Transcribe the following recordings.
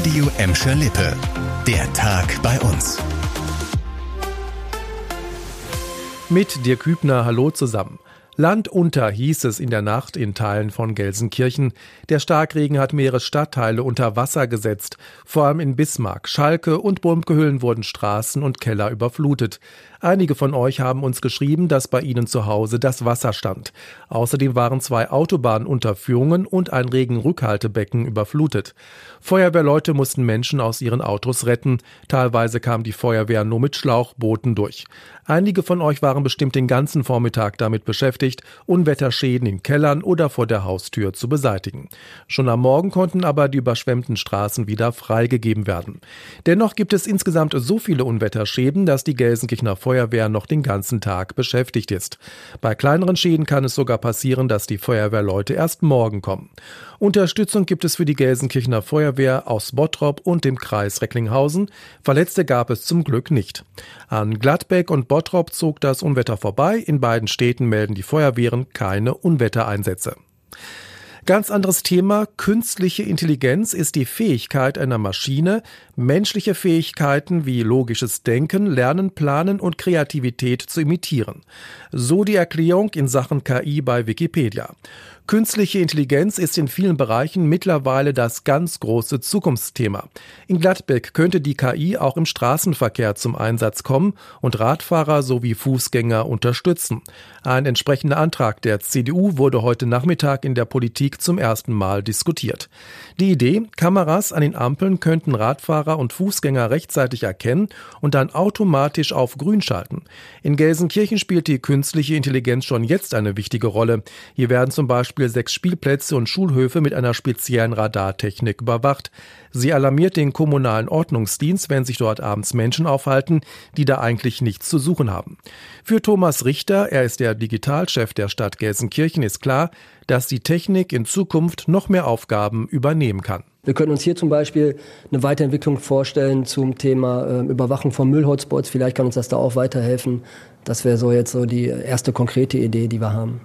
Radio Emscher Lippe. Der Tag bei uns. Mit dir Kübner, hallo zusammen. Land unter hieß es in der Nacht in Teilen von Gelsenkirchen. Der Starkregen hat mehrere Stadtteile unter Wasser gesetzt. Vor allem in Bismarck, Schalke und Burmkehüllen wurden Straßen und Keller überflutet. Einige von euch haben uns geschrieben, dass bei ihnen zu Hause das Wasser stand. Außerdem waren zwei Autobahnunterführungen und ein Regenrückhaltebecken überflutet. Feuerwehrleute mussten Menschen aus ihren Autos retten. Teilweise kam die Feuerwehr nur mit Schlauchbooten durch. Einige von euch waren bestimmt den ganzen Vormittag damit beschäftigt, Unwetterschäden in Kellern oder vor der Haustür zu beseitigen. Schon am Morgen konnten aber die überschwemmten Straßen wieder freigegeben werden. Dennoch gibt es insgesamt so viele Unwetterschäden, dass die Gelsenkirchener noch den ganzen Tag beschäftigt ist. Bei kleineren Schäden kann es sogar passieren, dass die Feuerwehrleute erst morgen kommen. Unterstützung gibt es für die Gelsenkirchener Feuerwehr aus Bottrop und dem Kreis Recklinghausen. Verletzte gab es zum Glück nicht. An Gladbeck und Bottrop zog das Unwetter vorbei. In beiden Städten melden die Feuerwehren keine Unwettereinsätze. Ganz anderes Thema. Künstliche Intelligenz ist die Fähigkeit einer Maschine, menschliche Fähigkeiten wie logisches Denken, Lernen, Planen und Kreativität zu imitieren. So die Erklärung in Sachen KI bei Wikipedia. Künstliche Intelligenz ist in vielen Bereichen mittlerweile das ganz große Zukunftsthema. In Gladbeck könnte die KI auch im Straßenverkehr zum Einsatz kommen und Radfahrer sowie Fußgänger unterstützen. Ein entsprechender Antrag der CDU wurde heute Nachmittag in der Politik zum ersten Mal diskutiert. Die Idee, Kameras an den Ampeln könnten Radfahrer und Fußgänger rechtzeitig erkennen und dann automatisch auf Grün schalten. In Gelsenkirchen spielt die künstliche Intelligenz schon jetzt eine wichtige Rolle. Hier werden zum Beispiel Beispiel sechs Spielplätze und Schulhöfe mit einer speziellen Radartechnik überwacht. Sie alarmiert den kommunalen Ordnungsdienst, wenn sich dort abends Menschen aufhalten, die da eigentlich nichts zu suchen haben. Für Thomas Richter, er ist der Digitalchef der Stadt Gelsenkirchen, ist klar, dass die Technik in Zukunft noch mehr Aufgaben übernehmen kann. Wir können uns hier zum Beispiel eine Weiterentwicklung vorstellen zum Thema äh, Überwachung von Müllhotspots. Vielleicht kann uns das da auch weiterhelfen. Das wäre so jetzt so die erste konkrete Idee, die wir haben.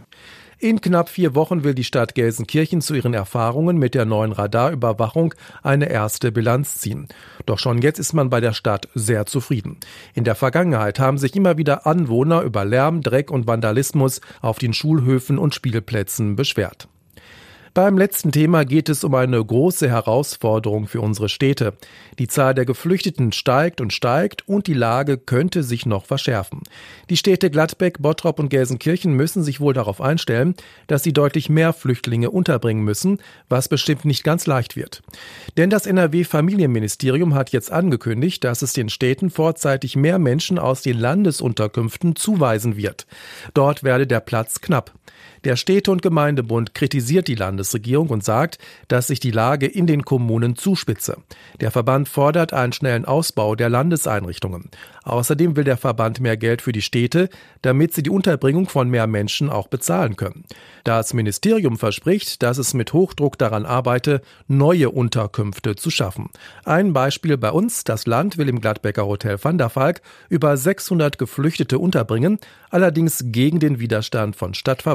In knapp vier Wochen will die Stadt Gelsenkirchen zu ihren Erfahrungen mit der neuen Radarüberwachung eine erste Bilanz ziehen. Doch schon jetzt ist man bei der Stadt sehr zufrieden. In der Vergangenheit haben sich immer wieder Anwohner über Lärm, Dreck und Vandalismus auf den Schulhöfen und Spielplätzen beschwert. Beim letzten Thema geht es um eine große Herausforderung für unsere Städte. Die Zahl der Geflüchteten steigt und steigt und die Lage könnte sich noch verschärfen. Die Städte Gladbeck, Bottrop und Gelsenkirchen müssen sich wohl darauf einstellen, dass sie deutlich mehr Flüchtlinge unterbringen müssen, was bestimmt nicht ganz leicht wird. Denn das NRW-Familienministerium hat jetzt angekündigt, dass es den Städten vorzeitig mehr Menschen aus den Landesunterkünften zuweisen wird. Dort werde der Platz knapp. Der Städte- und Gemeindebund kritisiert die Landesregierung und sagt, dass sich die Lage in den Kommunen zuspitze. Der Verband fordert einen schnellen Ausbau der Landeseinrichtungen. Außerdem will der Verband mehr Geld für die Städte, damit sie die Unterbringung von mehr Menschen auch bezahlen können. Das Ministerium verspricht, dass es mit Hochdruck daran arbeite, neue Unterkünfte zu schaffen. Ein Beispiel bei uns, das Land will im Gladbecker Hotel Van der Valk über 600 Geflüchtete unterbringen, allerdings gegen den Widerstand von Stadtverwaltung